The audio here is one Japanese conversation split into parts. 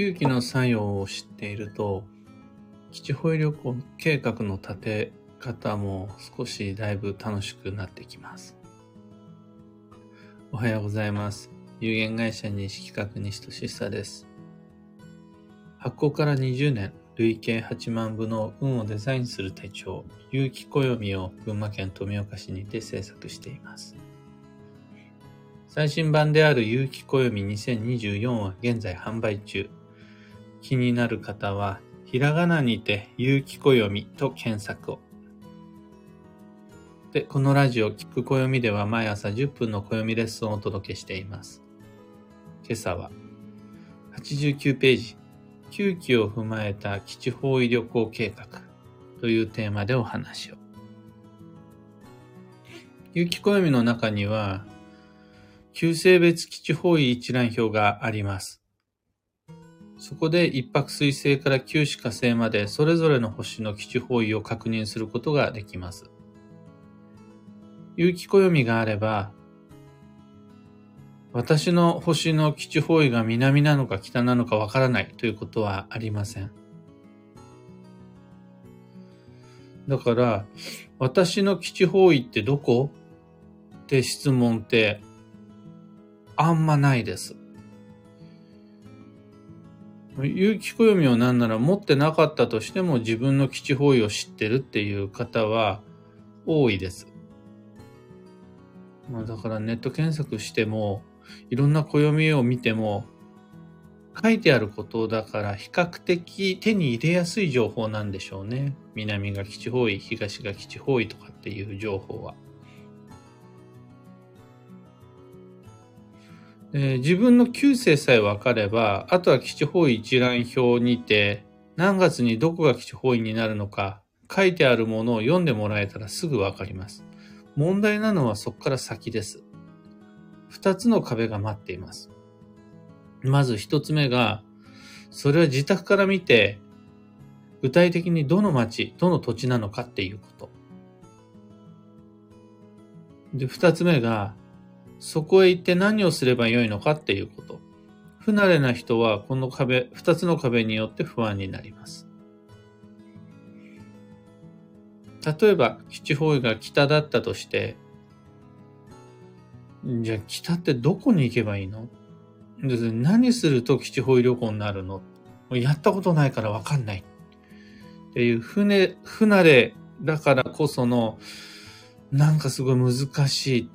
旧期の作用を知っていると、基地保育旅行計画の立て方も少しだいぶ楽しくなってきます。おはようございます。有限会社西企画西俊久です。発行から20年、累計8万部の運をデザインする手帳、有機暦を群馬県富岡市にて制作しています。最新版である有機暦2024は現在販売中。気になる方は、ひらがなにて、有機暦と検索を。で、このラジオ、聞く暦では毎朝10分の暦レッスンをお届けしています。今朝は、89ページ、9期を踏まえた基地方位旅行計画というテーマでお話を。有機暦の中には、旧性別基地方位一覧表があります。そこで一泊水星から九死火星までそれぞれの星の基地方位を確認することができます。有機暦があれば、私の星の基地方位が南なのか北なのかわからないということはありません。だから、私の基地方位ってどこ？って質問ってあんまないです。有機暦を何なら持ってなかったとしても自分の基地方位を知ってるっていう方は多いです。まあ、だからネット検索してもいろんな暦を見ても書いてあることだから比較的手に入れやすい情報なんでしょうね。南が基地方位、東が基地方位とかっていう情報は。で自分の旧姓さえ分かれば、あとは基地方位一覧表にて、何月にどこが基地方位になるのか、書いてあるものを読んでもらえたらすぐ分かります。問題なのはそこから先です。二つの壁が待っています。まず一つ目が、それは自宅から見て、具体的にどの町、どの土地なのかっていうこと。で、二つ目が、そこへ行って何をすればよいのかっていうこと。不慣れな人はこの壁、二つの壁によって不安になります。例えば、基地方位が北だったとして、じゃあ北ってどこに行けばいいの？何すると基地方位旅行になるの？やったことないからわかんない。っていう船、不慣れだからこその、なんかすごい難しい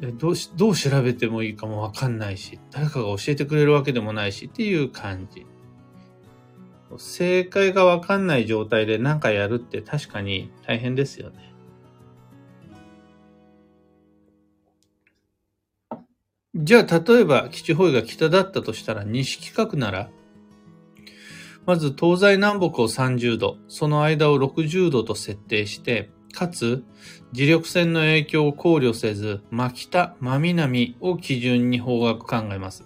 どうし、どう調べてもいいかもわかんないし、誰かが教えてくれるわけでもないしっていう感じ。正解がわかんない状態で何かやるって確かに大変ですよね。じゃあ、例えば、基地方位が北だったとしたら、西企画なら、まず東西南北を30度、その間を60度と設定して、かつ、磁力線の影響を考慮せず、真北、真南を基準に方角考えます。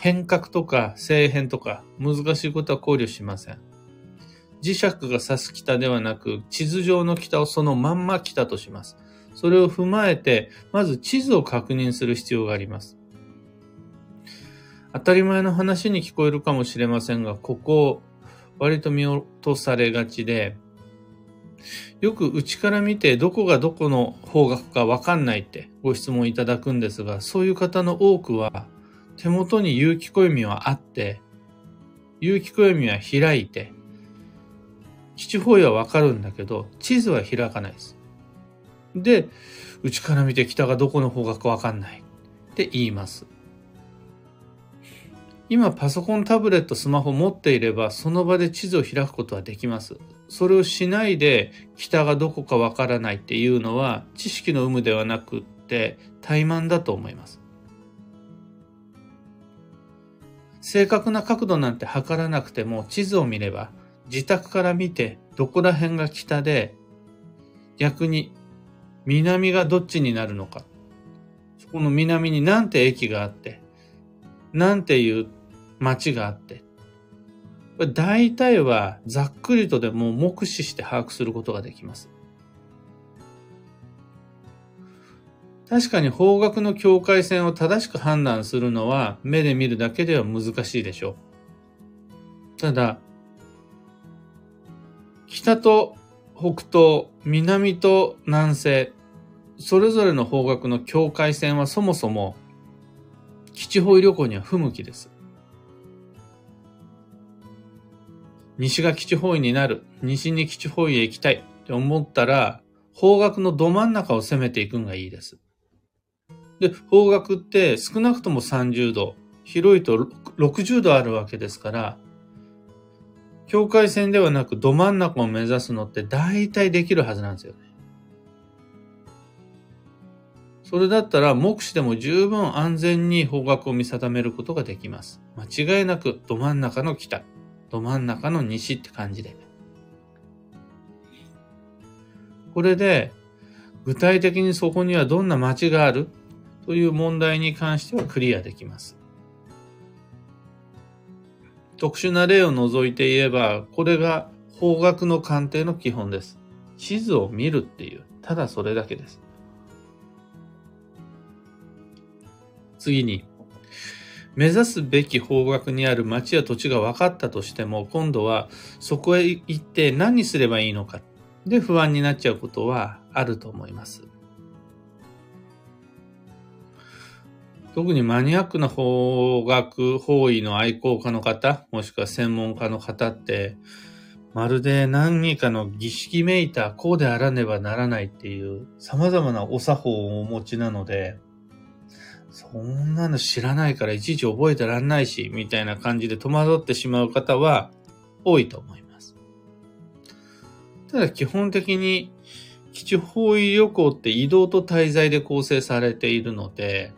変革とか正変とか難しいことは考慮しません。磁石が指す北ではなく、地図上の北をそのまんま北とします。それを踏まえて、まず地図を確認する必要があります。当たり前の話に聞こえるかもしれませんが、ここ、割と見落とされがちで、よく内から見てどこがどこの方角かわかんないってご質問いただくんですが、そういう方の多くは手元に有機暦はあって、有機暦は開いて、基地方位はわかるんだけど、地図は開かないです。で、内から見て北がどこの方角かわかんないって言います。今パソコン、タブレット、スマホ持っていればその場で地図を開くことはできます。それをしないで北がどこかわからないっていうのは知識の有無ではなくって怠慢だと思います。正確な角度なんて測らなくても地図を見れば自宅から見てどこら辺が北で逆に南がどっちになるのか。そこの南に何て駅があって、なんていう町があって、大体はざっくりとでも目視して把握することができます。確かに方角の境界線を正しく判断するのは目で見るだけでは難しいでしょう。ただ、北と北東、南と南西、それぞれの方角の境界線はそもそも基地方位旅行には不向きです。西が基地方位になる、西に基地方位へ行きたいって思ったら、方角のど真ん中を攻めていくのがいいです。で、方角って少なくとも30度、広いと60度あるわけですから、境界線ではなくど真ん中を目指すのって大体できるはずなんですよね。それだったら目視でも十分安全に方角を見定めることができます。間違いなくど真ん中の北、ど真ん中の西って感じで。これで具体的にそこにはどんな街がある？という問題に関してはクリアできます。特殊な例を除いて言えば、これが方角の鑑定の基本です。地図を見るっていう、ただそれだけです。次に、目指すべき方角にある町や土地が分かったとしても、今度はそこへ行って何にすればいいのかで不安になっちゃうことはあると思います。特にマニアックな法学、法医の愛好家の方、もしくは専門家の方って、まるで何かの儀式めいたこうであらねばならないっていう様々なお作法をお持ちなので、そんなの知らないからいちいち覚えてらんないし、みたいな感じで戸惑ってしまう方は多いと思います。ただ基本的に基地方位旅行って移動と滞在で構成されているので、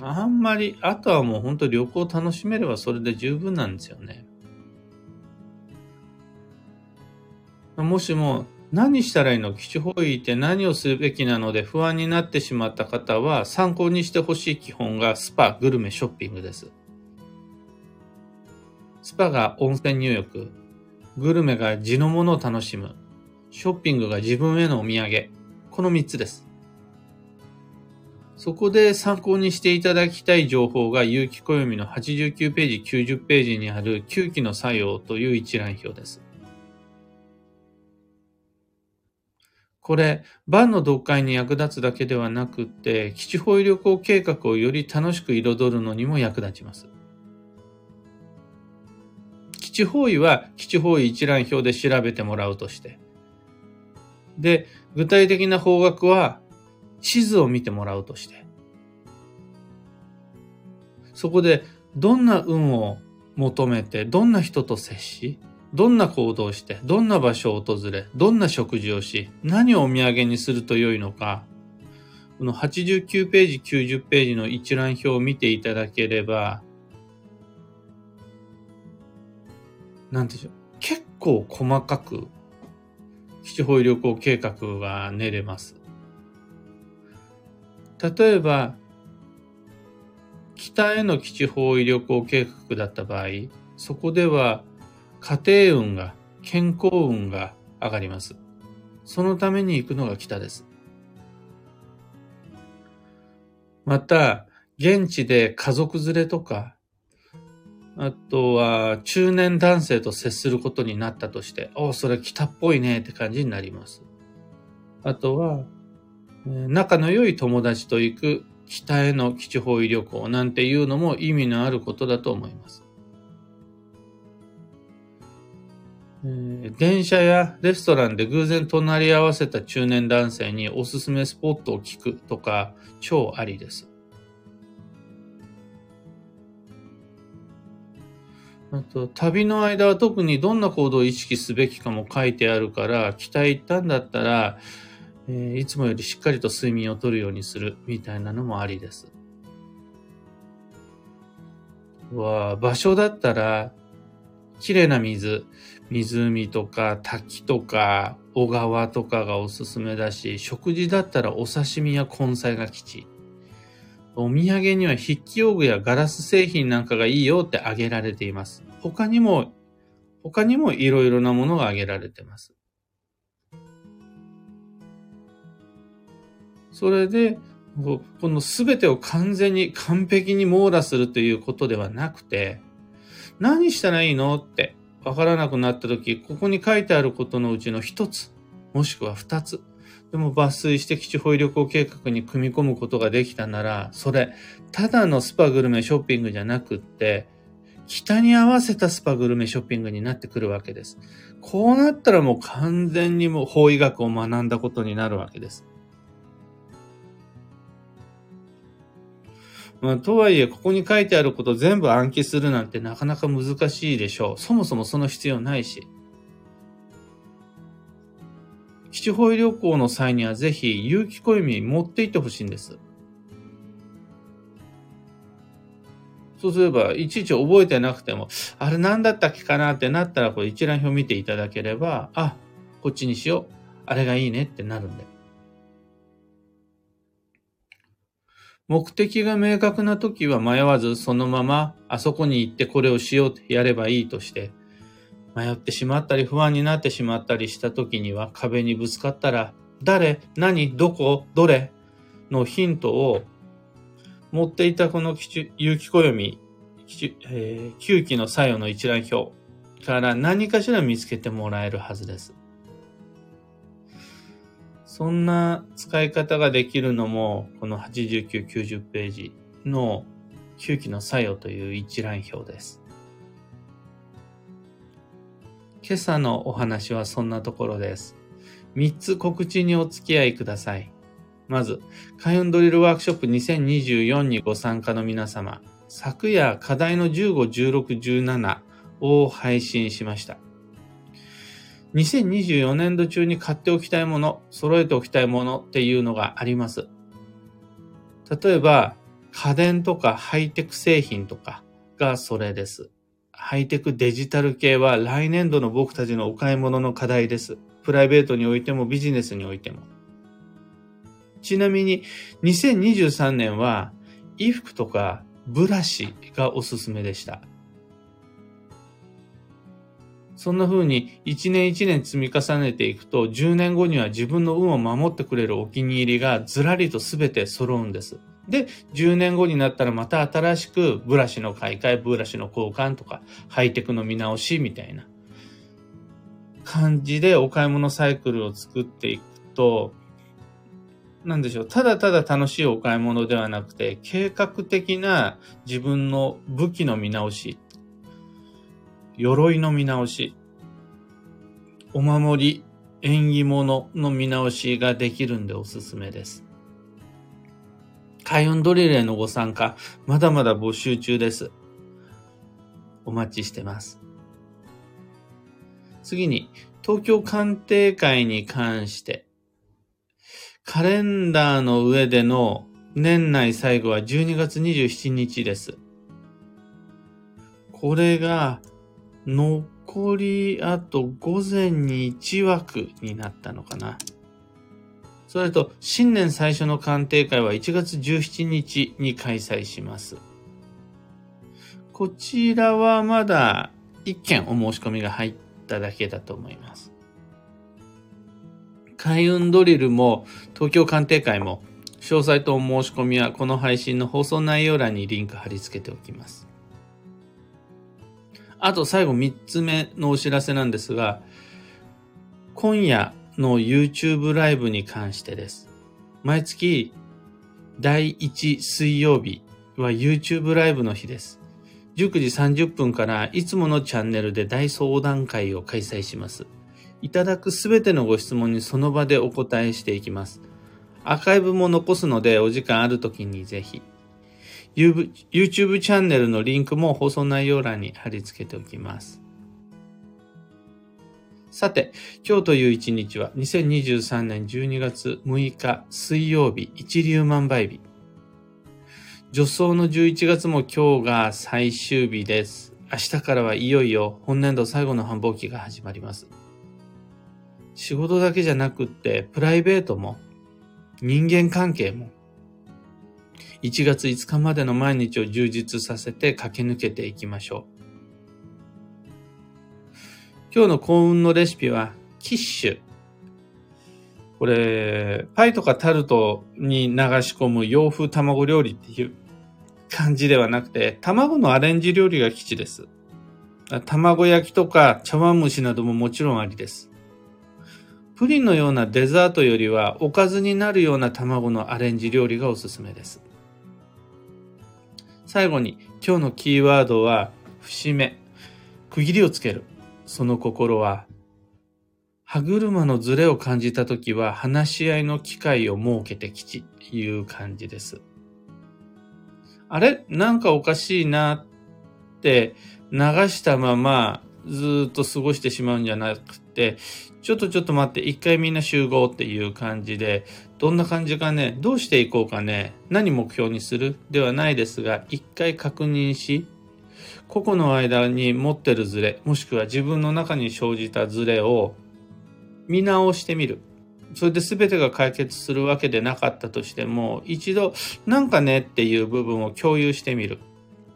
あんまり、あとはもう本当旅行を楽しめればそれで十分なんですよね。もしも何したらいいの？基地方位って何をするべきなので不安になってしまった方は参考にしてほしい基本がスパ、グルメ、ショッピングです。スパが温泉入浴、グルメが地のものを楽しむ、ショッピングが自分へのお土産、この3つです。そこで参考にしていただきたい情報が有機暦の89ページ、90ページにある9期の作用という一覧表です。これ、万の読解に役立つだけではなくって、基地方位旅行計画をより楽しく彩るのにも役立ちます。基地方位は基地方位一覧表で調べてもらうとして。で、具体的な方角は地図を見てもらうとして、そこでどんな運を求めて、どんな人と接し、どんな行動をして、どんな場所を訪れ、どんな食事をし、何をお土産にすると良いのか、この89ページ、90ページの一覧表を見ていただければ、なんでしょう。結構細かく、基地方旅行計画が練れます。例えば、北への基地方位旅行計画だった場合、そこでは家庭運が、健康運が上がります。そのために行くのが北です。また、現地で家族連れとか、あとは中年男性と接することになったとして、おそれ北っぽいねって感じになります。あとは、仲の良い友達と行く北への基地方位旅行なんていうのも意味のあることだと思います。電車やレストランで偶然隣り合わせた中年男性におすすめスポットを聞くとか超ありです。あと、旅の間は特にどんな行動を意識すべきかも書いてあるから、北へ行ったんだったら、えー、いつもよりしっかりと睡眠をとるようにするみたいなのもありです。は、場所だったら、綺麗な水、湖とか滝とか小川とかがおすすめだし、食事だったらお刺身や根菜が吉。お土産には筆記用具やガラス製品なんかがいいよって挙げられています。他にも、他にもいろいろなものが挙げられています。それで、この全てを完全に完璧に網羅するということではなくて、何したらいいのってわからなくなった時、ここに書いてあることのうちの一つ、もしくは二つ、でも抜粋して基地保育旅行計画に組み込むことができたなら、それ、ただのスパグルメショッピングじゃなくって、北に合わせたスパグルメショッピングになってくるわけです。こうなったらもう完全にもう法医学を学んだことになるわけです。まあ、とはいえ、ここに書いてあること全部暗記するなんてなかなか難しいでしょう。そもそもその必要ないし。基地保育旅行の際にはぜひ、有機暦持って行ってほしいんです。そうすれば、いちいち覚えてなくても、あれ何だったっけかなってなったら、これ一覧表見ていただければ、あ、こっちにしよう。あれがいいねってなるんで。目的が明確な時は迷わずそのままあそこに行ってこれをしようってやればいいとして、迷ってしまったり不安になってしまったりした時には壁にぶつかったら、誰、何、どこ、どれのヒントを持っていたこの有機暦、えー、9期の作用の一覧表から何かしら見つけてもらえるはずです。そんな使い方ができるのも、この89、90ページの9期の作用という一覧表です。今朝のお話はそんなところです。3つ告知にお付き合いください。まず、開運ドリルワークショップ2024にご参加の皆様、昨夜課題の15、16、17を配信しました。2024年度中に買っておきたいもの、揃えておきたいものっていうのがあります。例えば、家電とかハイテク製品とかがそれです。ハイテクデジタル系は来年度の僕たちのお買い物の課題です。プライベートにおいてもビジネスにおいても。ちなみに、2023年は、衣服とかブラシがおすすめでした。そんな風に一年一年積み重ねていくと10年後には自分の運を守ってくれるお気に入りがずらりと全て揃うんです。で、10年後になったらまた新しくブラシの買い替え、ブラシの交換とかハイテクの見直しみたいな感じでお買い物サイクルを作っていくとなんでしょう、ただただ楽しいお買い物ではなくて、計画的な自分の武器の見直し、鎧の見直し、お守り、縁起物の見直しができるんでおすすめです。開運ドリルへのご参加、まだまだ募集中です。お待ちしてます。次に、東京鑑定会に関して、カレンダーの上での年内最後は12月27日です。これが残りあと午前に1枠になったのかな。それと新年最初の鑑定会は1月17日に開催します。こちらはまだ1件お申し込みが入っただけだと思います。開運ドリルも東京鑑定会も詳細とお申し込みはこの配信の放送内容欄にリンク貼り付けておきます。あと最後3つ目のお知らせなんですが、今夜の YouTube ライブに関してです。毎月第1水曜日は YouTube ライブの日です。19時30分からいつものチャンネルで大相談会を開催します。いただくすべてのご質問にその場でお答えしていきます。アーカイブも残すのでお時間ある時にぜひ。YouTube チャンネルのリンクも放送内容欄に貼り付けておきます。さて、今日という一日は2023年12月6日水曜日一粒万倍日。助走の11月も今日が最終日です。明日からはいよいよ本年度最後の繁忙期が始まります。仕事だけじゃなくって、プライベートも、人間関係も、1月5日までの毎日を充実させて駆け抜けていきましょう。今日の幸運のレシピは、キッシュ。これ、パイとかタルトに流し込む洋風卵料理っていう感じではなくて、卵のアレンジ料理が基地です。卵焼きとか茶碗蒸しなどももちろんありです。プリンのようなデザートよりはおかずになるような卵のアレンジ料理がおすすめです。最後に今日のキーワードは節目、区切りをつける。その心は歯車のズレを感じたときは話し合いの機会を設けてきちいう感じです。あれ？なんかおかしいなって流したままずっと過ごしてしまうんじゃなくて、ちょっとちょっと待って、一回みんな集合っていう感じで、どんな感じかね、どうしていこうかね、何目標にする？ではないですが、一回確認し、個々の間に持ってるズレ、もしくは自分の中に生じたズレを見直してみる。それで全てが解決するわけでなかったとしても、一度なんかねっていう部分を共有してみる。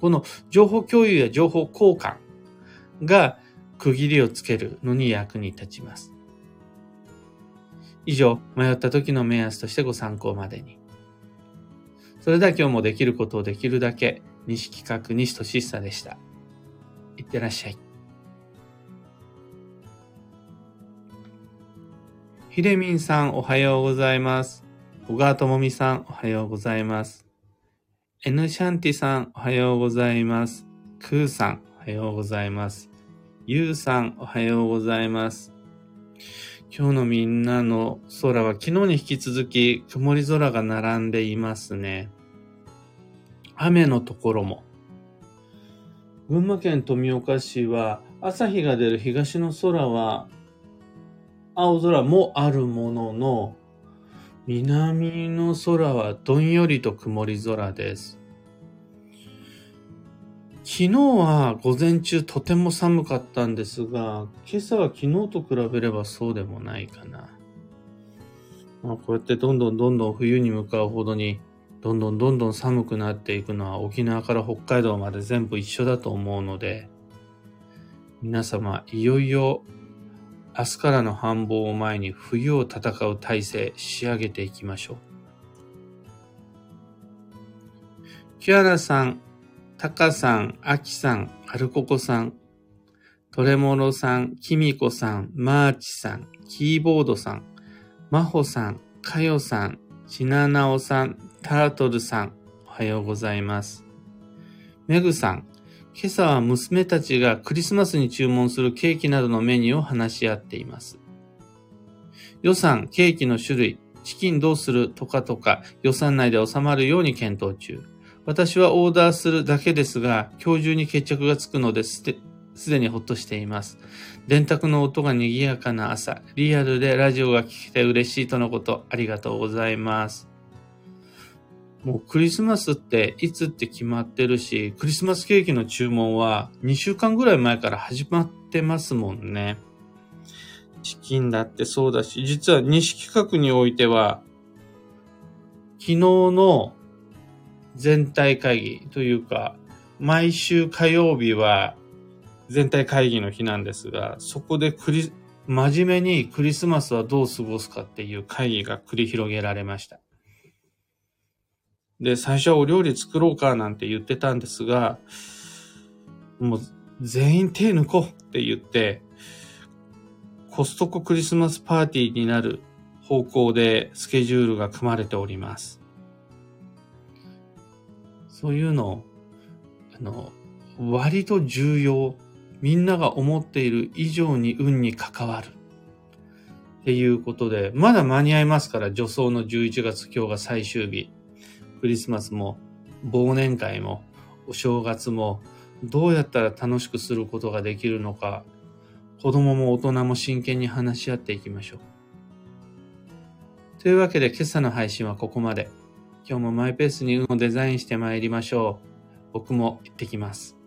この情報共有や情報交換が区切りをつけるのに役に立ちます。以上、迷った時の目安としてご参考までに。それでは今日もできることをできるだけ、西企画西俊久でした。いってらっしゃい。ひでみんさんおはようございます。小川ともみさんおはようございます。エヌシャンティさんおはようございます。クーさんおはようございます。ゆうさんおはようございます。今日のみんなの空は昨日に引き続き曇り空が並んでいますね。雨のところも。群馬県富岡市は朝日が出る東の空は青空もあるものの、南の空はどんよりと曇り空です。昨日は午前中とても寒かったんですが、今朝は昨日と比べればそうでもないかな。まあ、こうやってどんどんどんどん冬に向かうほどに、どんどんどんどん寒くなっていくのは沖縄から北海道まで全部一緒だと思うので、皆様、いよいよ明日からの繁忙を前に冬を戦う体制仕上げていきましょう。キュアラさん、タカさん、アキさん、アルココさん、トレモロさん、キミコさん、マーチさん、キーボードさん、マホさん、カヨさん、シナナオさん、タートルさん、おはようございます。メグさん、今朝は娘たちがクリスマスに注文するケーキなどのメニューを話し合っています。予算、ケーキの種類、チキンどうするとかとか予算内で収まるように検討中。私はオーダーするだけですが、今日中に決着がつくのですすでにほっとしています。電卓の音が賑やかな朝、リアルでラジオが聞けて嬉しいとのこと、ありがとうございます。もうクリスマスっていつって決まってるし、クリスマスケーキの注文は2週間ぐらい前から始まってますもんね。チキンだってそうだし、実は西企画においては、昨日の全体会議というか、毎週火曜日は全体会議の日なんですが、そこでクリ、真面目にクリスマスはどう過ごすかっていう会議が繰り広げられました。で、最初はお料理作ろうかなんて言ってたんですが、もう全員手抜こうって言って、コストコクリスマスパーティーになる方向でスケジュールが組まれております。そういうの、あの、割と重要。みんなが思っている以上に運に関わる。っていうことで、まだ間に合いますから、女装の11月今日が最終日。クリスマスも忘年会もお正月もどうやったら楽しくすることができるのか子供も大人も真剣に話し合っていきましょう。というわけで今朝の配信はここまで。今日もマイペースに運をデザインして参りましょう。僕も行ってきます。